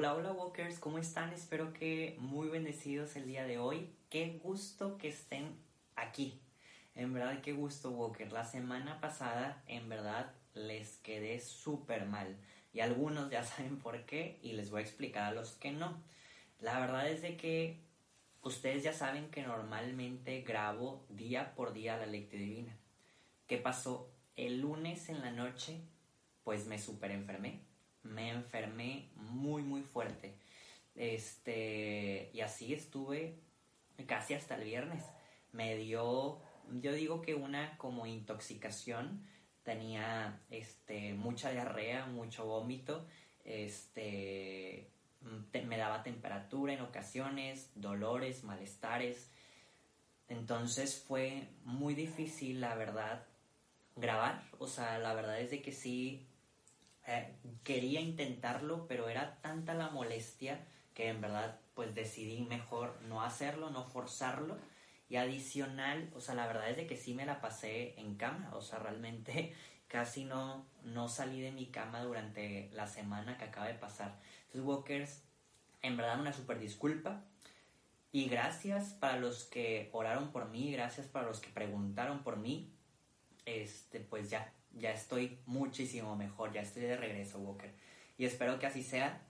Hola, hola Walkers, ¿cómo están? Espero que muy bendecidos el día de hoy. Qué gusto que estén aquí. En verdad, qué gusto Walker. La semana pasada, en verdad, les quedé súper mal. Y algunos ya saben por qué y les voy a explicar a los que no. La verdad es de que ustedes ya saben que normalmente grabo día por día la lectura divina. ¿Qué pasó? El lunes en la noche, pues me súper enfermé me enfermé muy muy fuerte. Este, y así estuve casi hasta el viernes. Me dio, yo digo que una como intoxicación, tenía este mucha diarrea, mucho vómito, este me daba temperatura en ocasiones, dolores, malestares. Entonces fue muy difícil, la verdad, grabar. O sea, la verdad es de que sí eh, quería intentarlo, pero era tanta la molestia que en verdad pues decidí mejor no hacerlo, no forzarlo. Y adicional, o sea, la verdad es de que sí me la pasé en cama, o sea, realmente casi no, no salí de mi cama durante la semana que acaba de pasar. Entonces, Walkers, en verdad una super disculpa. Y gracias para los que oraron por mí, gracias para los que preguntaron por mí. Este, pues ya, ya estoy muchísimo mejor, ya estoy de regreso, Walker. Y espero que así sea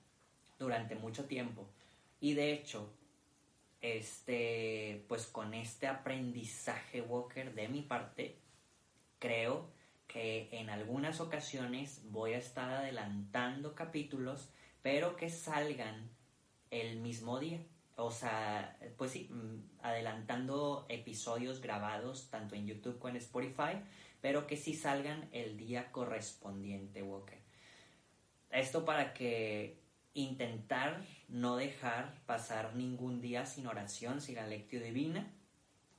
durante mucho tiempo. Y de hecho, este, pues con este aprendizaje, Walker, de mi parte, creo que en algunas ocasiones voy a estar adelantando capítulos, pero que salgan el mismo día. O sea, pues sí, mm, adelantando episodios grabados tanto en YouTube como en Spotify pero que sí salgan el día correspondiente, Walker. Esto para que intentar no dejar pasar ningún día sin oración, sin la lectio divina.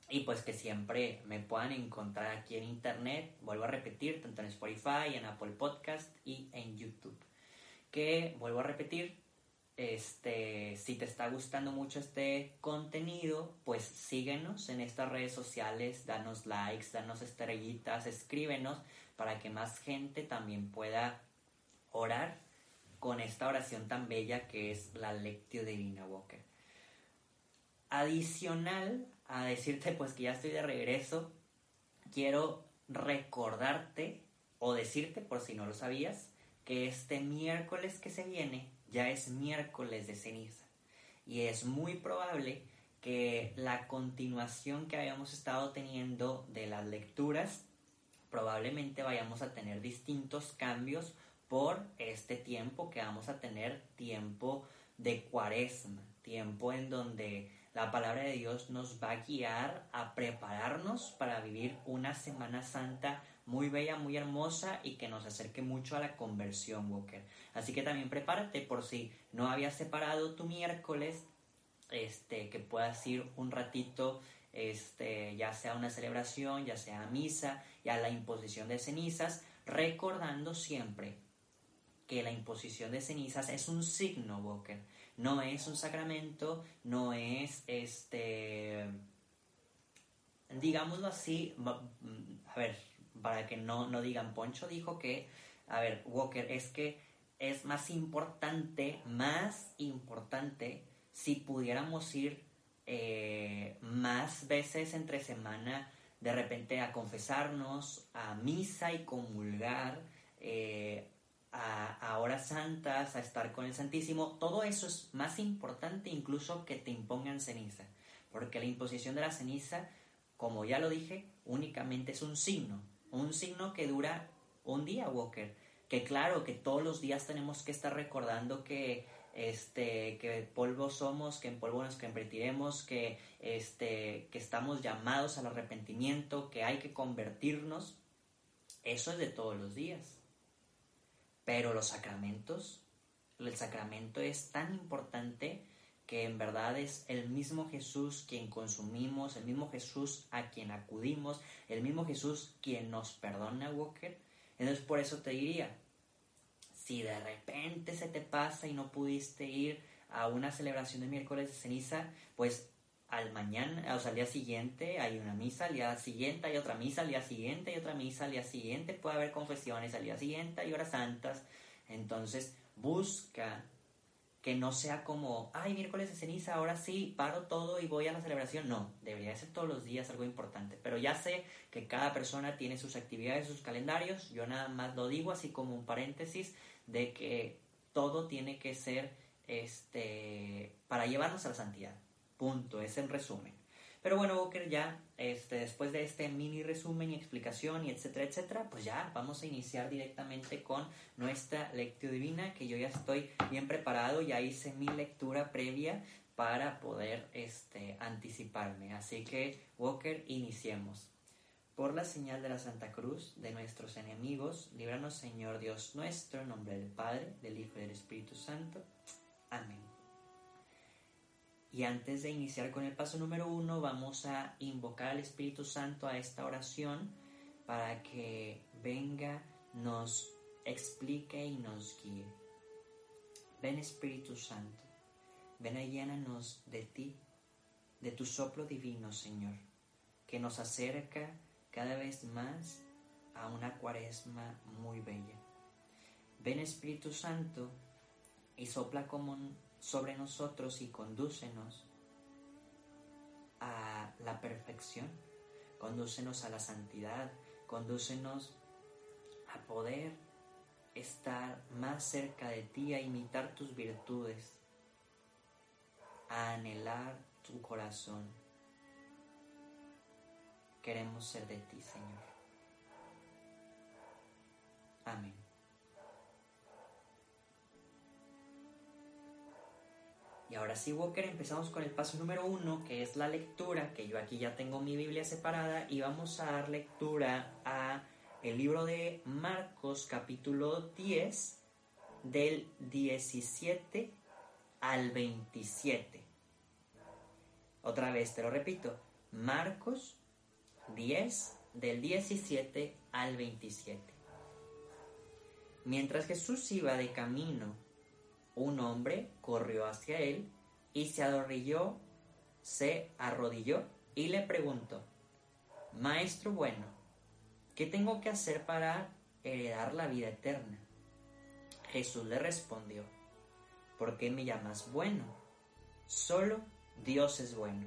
Y pues que siempre me puedan encontrar aquí en internet, vuelvo a repetir, tanto en Spotify, en Apple Podcast y en YouTube. Que vuelvo a repetir, este, si te está gustando mucho este contenido, pues síguenos en estas redes sociales, danos likes, danos estrellitas, escríbenos para que más gente también pueda orar con esta oración tan bella que es la Lectio Divina Walker. Adicional a decirte pues que ya estoy de regreso, quiero recordarte o decirte por si no lo sabías que este miércoles que se viene ya es miércoles de ceniza. Y es muy probable que la continuación que habíamos estado teniendo de las lecturas probablemente vayamos a tener distintos cambios por este tiempo que vamos a tener tiempo de cuaresma, tiempo en donde la palabra de Dios nos va a guiar a prepararnos para vivir una Semana Santa muy bella, muy hermosa y que nos acerque mucho a la conversión, Walker. Así que también prepárate por si no habías separado tu miércoles, este, que puedas ir un ratito, este, ya sea una celebración, ya sea misa, ya la imposición de cenizas, recordando siempre que la imposición de cenizas es un signo, Walker. No es un sacramento, no es este digámoslo así, a ver, para que no, no digan, Poncho dijo que, a ver, Walker, es que es más importante, más importante, si pudiéramos ir eh, más veces entre semana, de repente a confesarnos, a misa y comulgar, eh, a, a, horas santas, a estar con el Santísimo, todo eso es más importante incluso que te impongan ceniza, porque la imposición de la ceniza, como ya lo dije, únicamente es un signo, un signo que dura un día, Walker. Que claro, que todos los días tenemos que estar recordando que este que polvo somos, que en polvo nos convertiremos, que este que estamos llamados al arrepentimiento, que hay que convertirnos. Eso es de todos los días. Pero los sacramentos, el sacramento es tan importante que en verdad es el mismo Jesús quien consumimos, el mismo Jesús a quien acudimos, el mismo Jesús quien nos perdona, Walker. Entonces por eso te diría, si de repente se te pasa y no pudiste ir a una celebración de miércoles de ceniza, pues al mañana, al día siguiente hay una misa, al día siguiente hay otra misa, al día siguiente hay otra misa, al día siguiente puede haber confesiones, al día siguiente hay horas santas. Entonces, busca que no sea como, ay, miércoles de ceniza, ahora sí, paro todo y voy a la celebración. No, debería ser todos los días algo importante. Pero ya sé que cada persona tiene sus actividades, sus calendarios. Yo nada más lo digo así como un paréntesis de que todo tiene que ser este, para llevarnos a la santidad. Punto, es el resumen. Pero bueno, Walker, ya este, después de este mini resumen y explicación y etcétera, etcétera, pues ya vamos a iniciar directamente con nuestra lectura divina, que yo ya estoy bien preparado, ya hice mi lectura previa para poder este, anticiparme. Así que, Walker, iniciemos. Por la señal de la Santa Cruz de nuestros enemigos, líbranos Señor Dios nuestro, en nombre del Padre, del Hijo y del Espíritu Santo. Amén. Y antes de iniciar con el paso número uno, vamos a invocar al Espíritu Santo a esta oración para que venga, nos explique y nos guíe. Ven Espíritu Santo, ven y llénanos de ti, de tu soplo divino, Señor, que nos acerca cada vez más a una cuaresma muy bella. Ven Espíritu Santo y sopla como sobre nosotros y condúcenos a la perfección, condúcenos a la santidad, condúcenos a poder estar más cerca de ti, a imitar tus virtudes, a anhelar tu corazón. Queremos ser de ti, Señor. Amén. Y ahora sí, Walker, empezamos con el paso número uno, que es la lectura, que yo aquí ya tengo mi Biblia separada, y vamos a dar lectura a el libro de Marcos capítulo 10, del 17 al 27. Otra vez te lo repito, Marcos 10, del 17 al 27. Mientras Jesús iba de camino un hombre corrió hacia él y se arrodilló, se arrodilló y le preguntó, Maestro bueno, ¿qué tengo que hacer para heredar la vida eterna? Jesús le respondió, ¿por qué me llamas bueno? Solo Dios es bueno.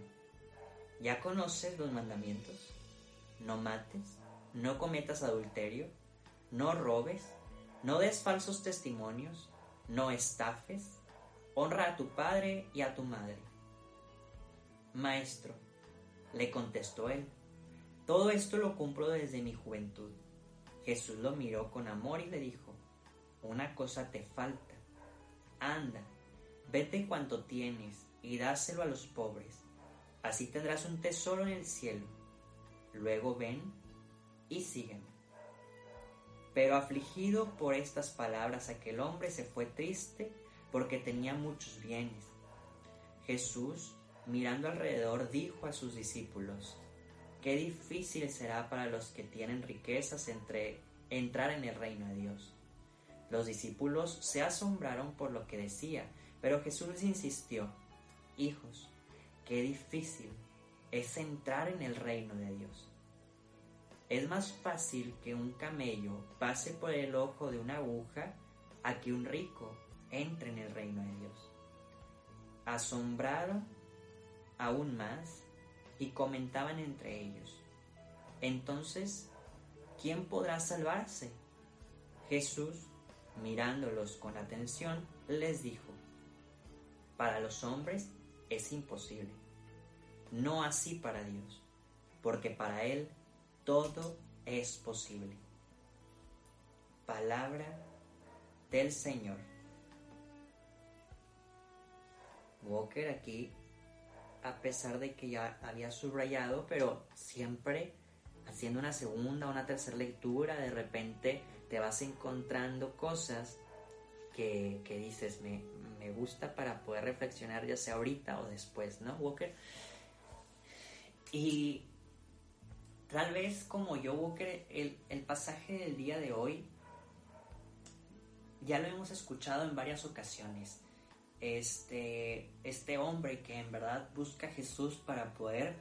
¿Ya conoces los mandamientos? No mates, no cometas adulterio, no robes, no des falsos testimonios, no estafes, honra a tu padre y a tu madre. Maestro, le contestó él, todo esto lo cumplo desde mi juventud. Jesús lo miró con amor y le dijo, una cosa te falta. Anda, vete cuanto tienes y dáselo a los pobres. Así tendrás un tesoro en el cielo. Luego ven y sígueme. Pero afligido por estas palabras aquel hombre se fue triste porque tenía muchos bienes. Jesús, mirando alrededor, dijo a sus discípulos, Qué difícil será para los que tienen riquezas entre, entrar en el reino de Dios. Los discípulos se asombraron por lo que decía, pero Jesús insistió, Hijos, qué difícil es entrar en el reino de Dios. Es más fácil que un camello pase por el ojo de una aguja a que un rico entre en el reino de Dios. Asombraron aún más y comentaban entre ellos. Entonces, ¿quién podrá salvarse? Jesús, mirándolos con atención, les dijo, para los hombres es imposible, no así para Dios, porque para Él todo es posible. Palabra del Señor. Walker aquí, a pesar de que ya había subrayado, pero siempre haciendo una segunda una tercera lectura, de repente te vas encontrando cosas que, dices, me, me gusta para poder reflexionar ya sea ahorita o después, ¿no, Walker? Y Tal vez como yo, Walker, el, el pasaje del día de hoy ya lo hemos escuchado en varias ocasiones. Este, este hombre que en verdad busca a Jesús para poder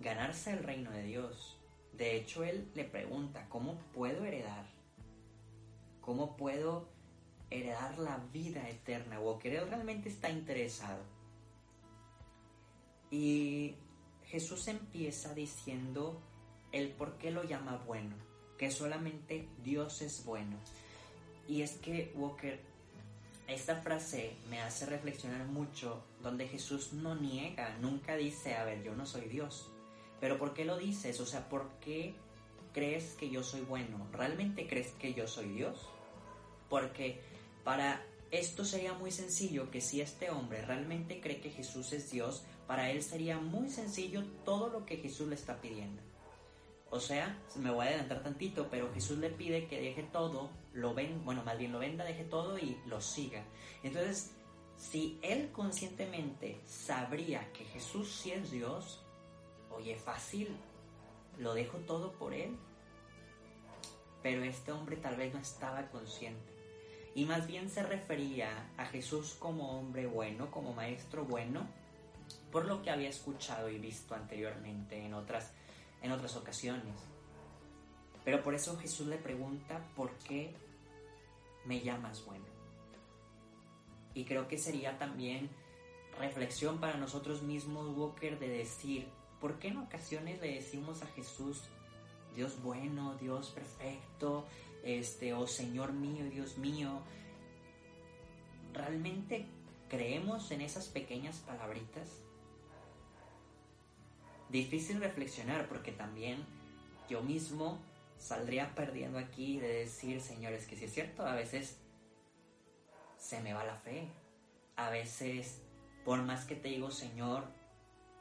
ganarse el reino de Dios. De hecho, él le pregunta, ¿cómo puedo heredar? ¿Cómo puedo heredar la vida eterna, Walker. Él realmente está interesado. Y Jesús empieza diciendo el por qué lo llama bueno, que solamente Dios es bueno. Y es que, Walker, esta frase me hace reflexionar mucho donde Jesús no niega, nunca dice, a ver, yo no soy Dios. Pero ¿por qué lo dices? O sea, ¿por qué crees que yo soy bueno? ¿Realmente crees que yo soy Dios? Porque para esto sería muy sencillo que si este hombre realmente cree que Jesús es Dios, para él sería muy sencillo todo lo que Jesús le está pidiendo. O sea, me voy a adelantar tantito, pero Jesús le pide que deje todo, lo ven, bueno, más bien lo venda, deje todo y lo siga. Entonces, si él conscientemente sabría que Jesús sí es Dios, oye, fácil, lo dejo todo por él. Pero este hombre tal vez no estaba consciente. Y más bien se refería a Jesús como hombre bueno, como maestro bueno, por lo que había escuchado y visto anteriormente en otras en otras ocasiones. Pero por eso Jesús le pregunta, ¿por qué me llamas bueno? Y creo que sería también reflexión para nosotros mismos, Walker, de decir, ¿por qué en ocasiones le decimos a Jesús, Dios bueno, Dios perfecto, este, o Señor mío, Dios mío? ¿Realmente creemos en esas pequeñas palabritas? Difícil reflexionar porque también yo mismo saldría perdiendo aquí de decir, señores, que si es cierto, a veces se me va la fe. A veces, por más que te digo, Señor,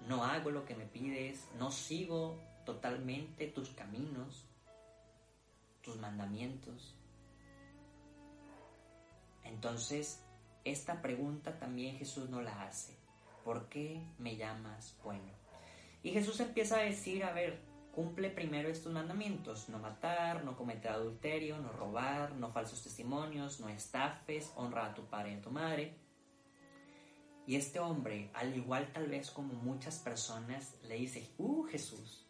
no hago lo que me pides, no sigo totalmente tus caminos, tus mandamientos. Entonces, esta pregunta también Jesús no la hace. ¿Por qué me llamas bueno? Y Jesús empieza a decir, a ver, cumple primero estos mandamientos, no matar, no cometer adulterio, no robar, no falsos testimonios, no estafes, honra a tu padre y a tu madre. Y este hombre, al igual tal vez como muchas personas, le dice, uh Jesús,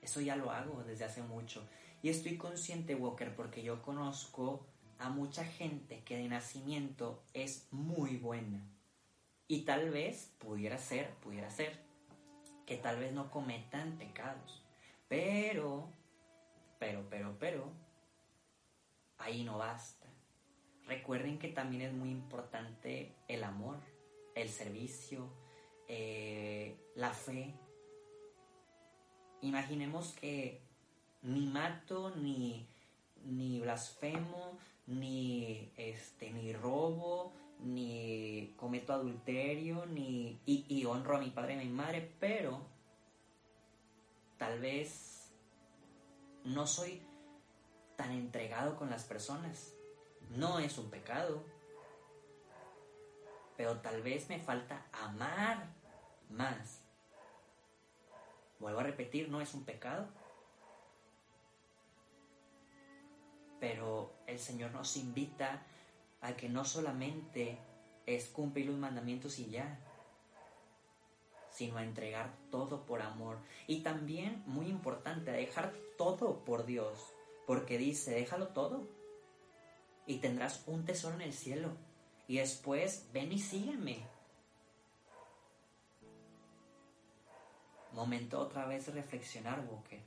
eso ya lo hago desde hace mucho. Y estoy consciente, Walker, porque yo conozco a mucha gente que de nacimiento es muy buena. Y tal vez pudiera ser, pudiera ser que tal vez no cometan pecados. Pero, pero, pero, pero, ahí no basta. Recuerden que también es muy importante el amor, el servicio, eh, la fe. Imaginemos que ni mato, ni, ni blasfemo, ni, este, ni robo, ni cometo adulterio, ni y, honro a mi padre y a mi madre, pero tal vez no soy tan entregado con las personas. No es un pecado, pero tal vez me falta amar más. Vuelvo a repetir, no es un pecado. Pero el Señor nos invita a que no solamente es cumplir los mandamientos y ya, sino a entregar todo por amor. Y también, muy importante, a dejar todo por Dios, porque dice, déjalo todo y tendrás un tesoro en el cielo. Y después, ven y sígueme. Momento otra vez de reflexionar, Boque.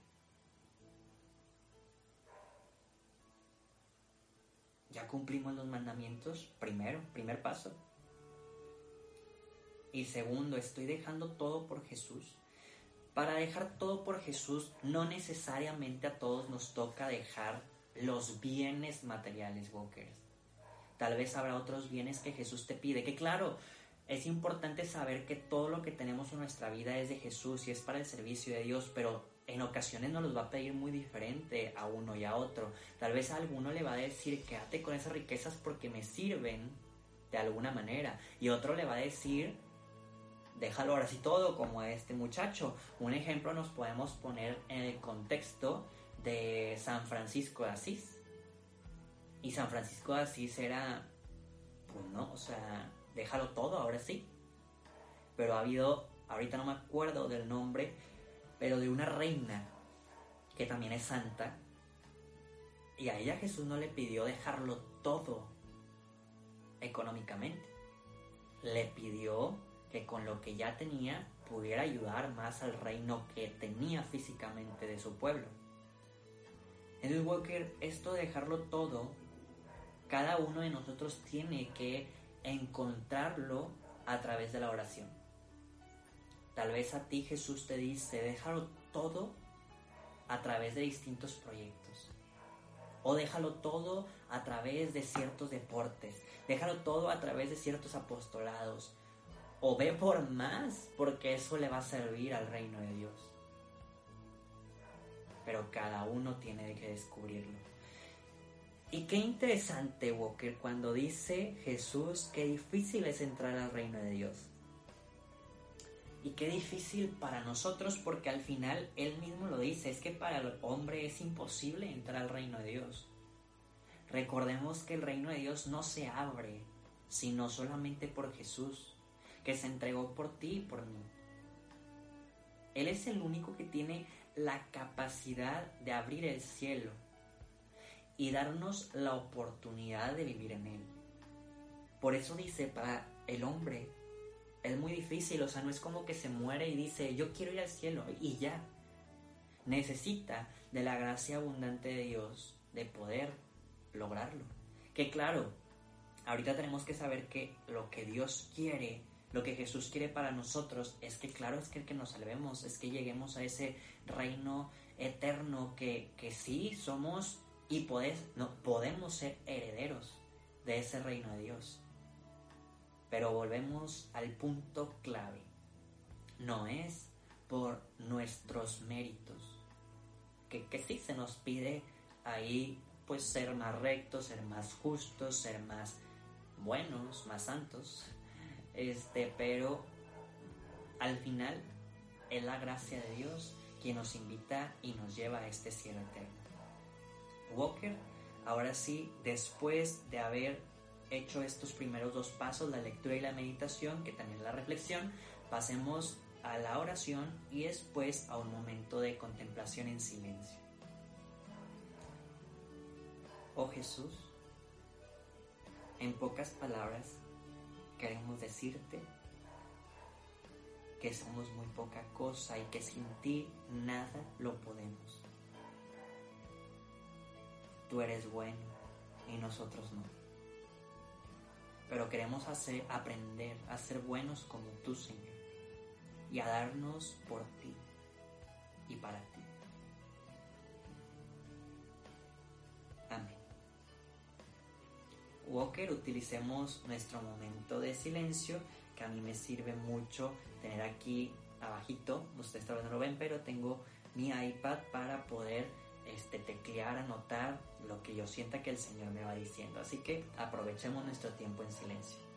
Ya cumplimos los mandamientos, primero, primer paso. Y segundo, estoy dejando todo por Jesús. Para dejar todo por Jesús, no necesariamente a todos nos toca dejar los bienes materiales, Walkers. Tal vez habrá otros bienes que Jesús te pide, que claro, es importante saber que todo lo que tenemos en nuestra vida es de Jesús y es para el servicio de Dios, pero en ocasiones nos los va a pedir muy diferente a uno y a otro. Tal vez a alguno le va a decir, quédate con esas riquezas porque me sirven de alguna manera. Y otro le va a decir, déjalo ahora sí todo, como este muchacho. Un ejemplo nos podemos poner en el contexto de San Francisco de Asís. Y San Francisco de Asís era, pues no, o sea, déjalo todo, ahora sí. Pero ha habido, ahorita no me acuerdo del nombre, pero de una reina que también es santa. Y a ella Jesús no le pidió dejarlo todo económicamente. Le pidió que con lo que ya tenía pudiera ayudar más al reino que tenía físicamente de su pueblo. El Walker, esto de dejarlo todo, cada uno de nosotros tiene que encontrarlo a través de la oración. Tal vez a ti Jesús te dice, déjalo todo a través de distintos proyectos. O déjalo todo a través de ciertos deportes. Déjalo todo a través de ciertos apostolados. O ve por más, porque eso le va a servir al reino de Dios. Pero cada uno tiene que descubrirlo. Y qué interesante, Walker, cuando dice Jesús que difícil es entrar al reino de Dios. Y qué difícil para nosotros porque al final él mismo lo dice, es que para el hombre es imposible entrar al reino de Dios. Recordemos que el reino de Dios no se abre sino solamente por Jesús, que se entregó por ti y por mí. Él es el único que tiene la capacidad de abrir el cielo y darnos la oportunidad de vivir en él. Por eso dice, para el hombre es muy difícil, o sea, no es como que se muere y dice, yo quiero ir al cielo y ya. Necesita de la gracia abundante de Dios de poder lograrlo. Que claro, ahorita tenemos que saber que lo que Dios quiere, lo que Jesús quiere para nosotros, es que claro, es que, que nos salvemos, es que lleguemos a ese reino eterno que, que sí somos y no, podemos ser herederos de ese reino de Dios. Pero volvemos al punto clave. No es por nuestros méritos. Que, sí se nos pide ahí pues ser más rectos, ser más justos, ser más buenos, más santos. Este, pero al final es la gracia de Dios quien nos invita y nos lleva a este cielo eterno. Walker, ahora sí, después de haber hecho estos primeros dos pasos, la lectura y la meditación, que también es la reflexión, pasemos a la oración y después a un momento de contemplación en silencio. Oh Jesús, en pocas palabras queremos decirte que somos muy poca cosa y que sin ti nada lo podemos tú eres bueno y nosotros no. Pero queremos hacer, aprender a ser buenos como tú, Señor, y a darnos por ti y para ti. Amén. Walker, utilicemos nuestro momento de silencio, que a mí me sirve mucho tener aquí abajito, ustedes vez no lo ven, pero tengo mi iPad para poder este, teclear, anotar lo que yo sienta que el Señor me va diciendo. Así que aprovechemos nuestro tiempo en silencio.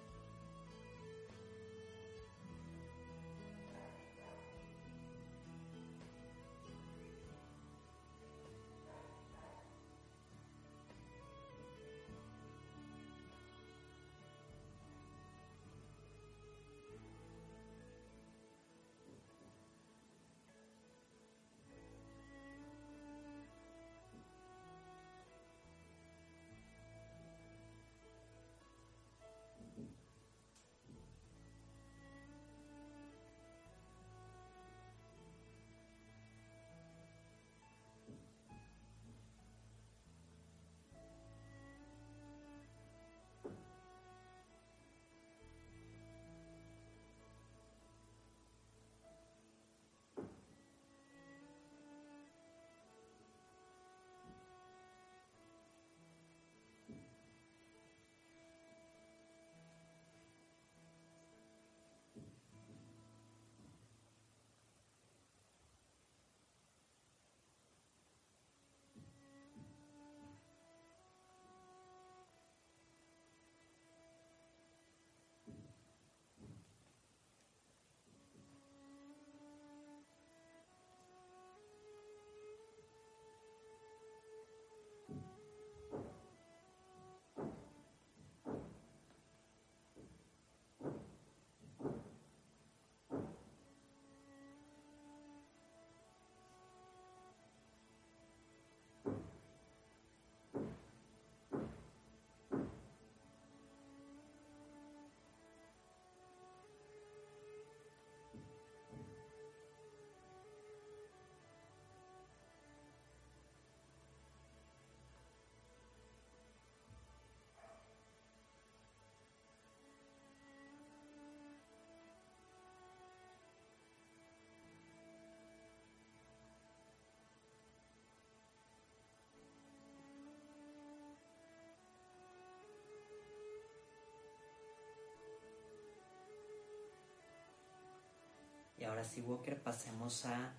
Sí, Walker, pasemos a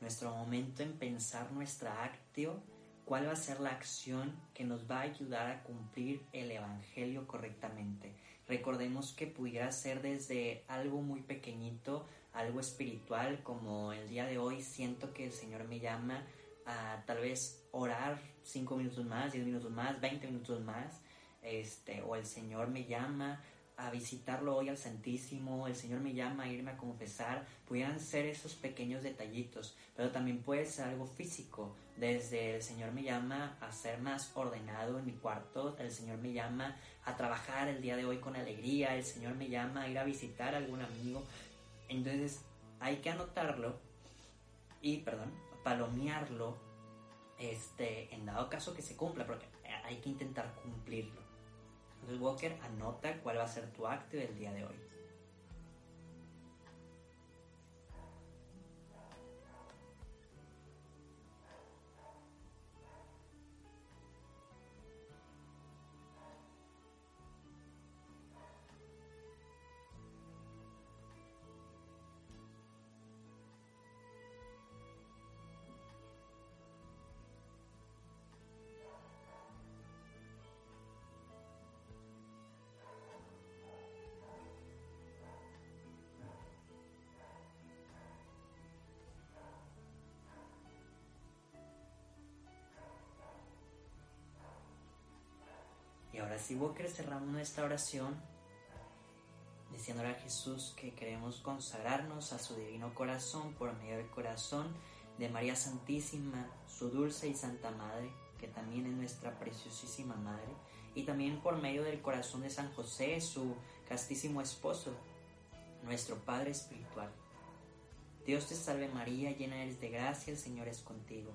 nuestro momento en pensar nuestra actio, cuál va a ser la acción que nos va a ayudar a cumplir el Evangelio correctamente. Recordemos que pudiera ser desde algo muy pequeñito, algo espiritual, como el día de hoy siento que el Señor me llama a tal vez orar cinco minutos más, 10 minutos más, 20 minutos más, este, o el Señor me llama a visitarlo hoy al Santísimo, el Señor me llama a irme a confesar, pudieran ser esos pequeños detallitos, pero también puede ser algo físico, desde el Señor me llama a ser más ordenado en mi cuarto, el Señor me llama a trabajar el día de hoy con alegría, el Señor me llama a ir a visitar a algún amigo, entonces hay que anotarlo y, perdón, palomearlo, este, en dado caso que se cumpla, porque hay que intentar cumplirlo. Entonces Walker anota cuál va a ser tu acto del día de hoy. Ahora sí, Walker, cerramos nuestra oración diciéndole a Jesús que queremos consagrarnos a su divino corazón por medio del corazón de María Santísima, su dulce y santa Madre, que también es nuestra preciosísima Madre, y también por medio del corazón de San José, su castísimo esposo, nuestro Padre Espiritual. Dios te salve María, llena eres de gracia, el Señor es contigo.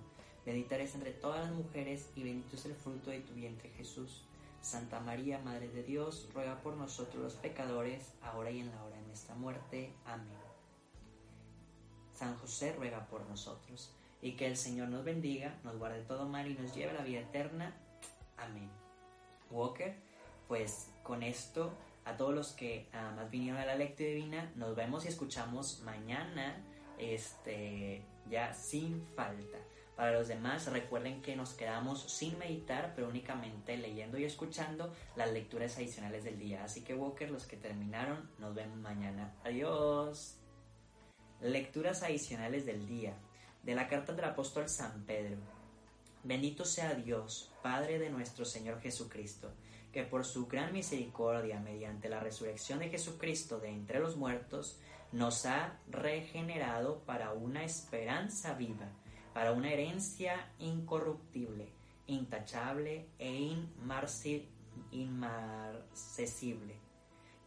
Bendita eres entre todas las mujeres y bendito es el fruto de tu vientre Jesús. Santa María, Madre de Dios, ruega por nosotros los pecadores, ahora y en la hora de nuestra muerte. Amén. San José ruega por nosotros, y que el Señor nos bendiga, nos guarde todo mal y nos lleve a la vida eterna. Amén. Walker, pues con esto, a todos los que más vinieron a la lectura divina, nos vemos y escuchamos mañana, este, ya sin falta. Para los demás, recuerden que nos quedamos sin meditar, pero únicamente leyendo y escuchando las lecturas adicionales del día. Así que Walker, los que terminaron, nos vemos mañana. Adiós. Lecturas adicionales del día. De la carta del apóstol San Pedro. Bendito sea Dios, Padre de nuestro Señor Jesucristo, que por su gran misericordia, mediante la resurrección de Jesucristo de entre los muertos, nos ha regenerado para una esperanza viva para una herencia incorruptible, intachable e inmarcesible,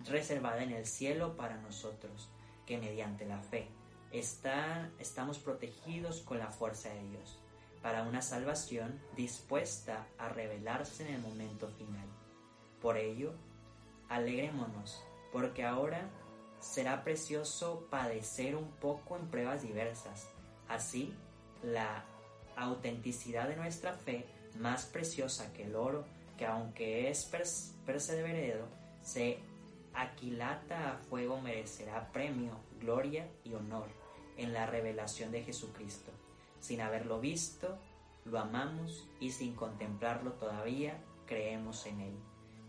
reservada en el cielo para nosotros, que mediante la fe está, estamos protegidos con la fuerza de Dios, para una salvación dispuesta a revelarse en el momento final. Por ello, alegrémonos, porque ahora será precioso padecer un poco en pruebas diversas. Así, la autenticidad de nuestra fe más preciosa que el oro, que aunque es perseverado, se aquilata a fuego merecerá premio, gloria y honor en la revelación de Jesucristo. Sin haberlo visto, lo amamos y sin contemplarlo todavía, creemos en él.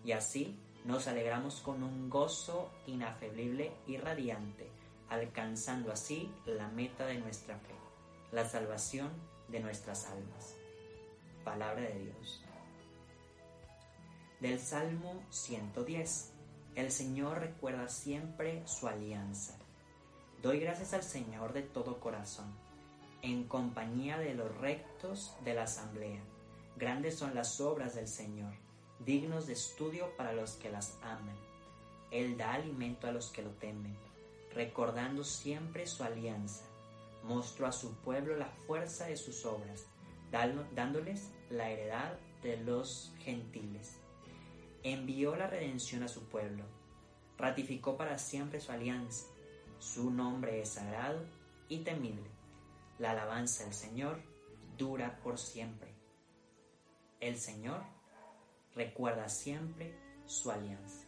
Y así nos alegramos con un gozo inafeblible y radiante, alcanzando así la meta de nuestra fe la salvación de nuestras almas. Palabra de Dios. Del Salmo 110. El Señor recuerda siempre su alianza. Doy gracias al Señor de todo corazón, en compañía de los rectos de la asamblea. Grandes son las obras del Señor, dignos de estudio para los que las aman. Él da alimento a los que lo temen, recordando siempre su alianza mostró a su pueblo la fuerza de sus obras, dándoles la heredad de los gentiles. Envió la redención a su pueblo, ratificó para siempre su alianza. Su nombre es sagrado y temible. La alabanza del Señor dura por siempre. El Señor recuerda siempre su alianza.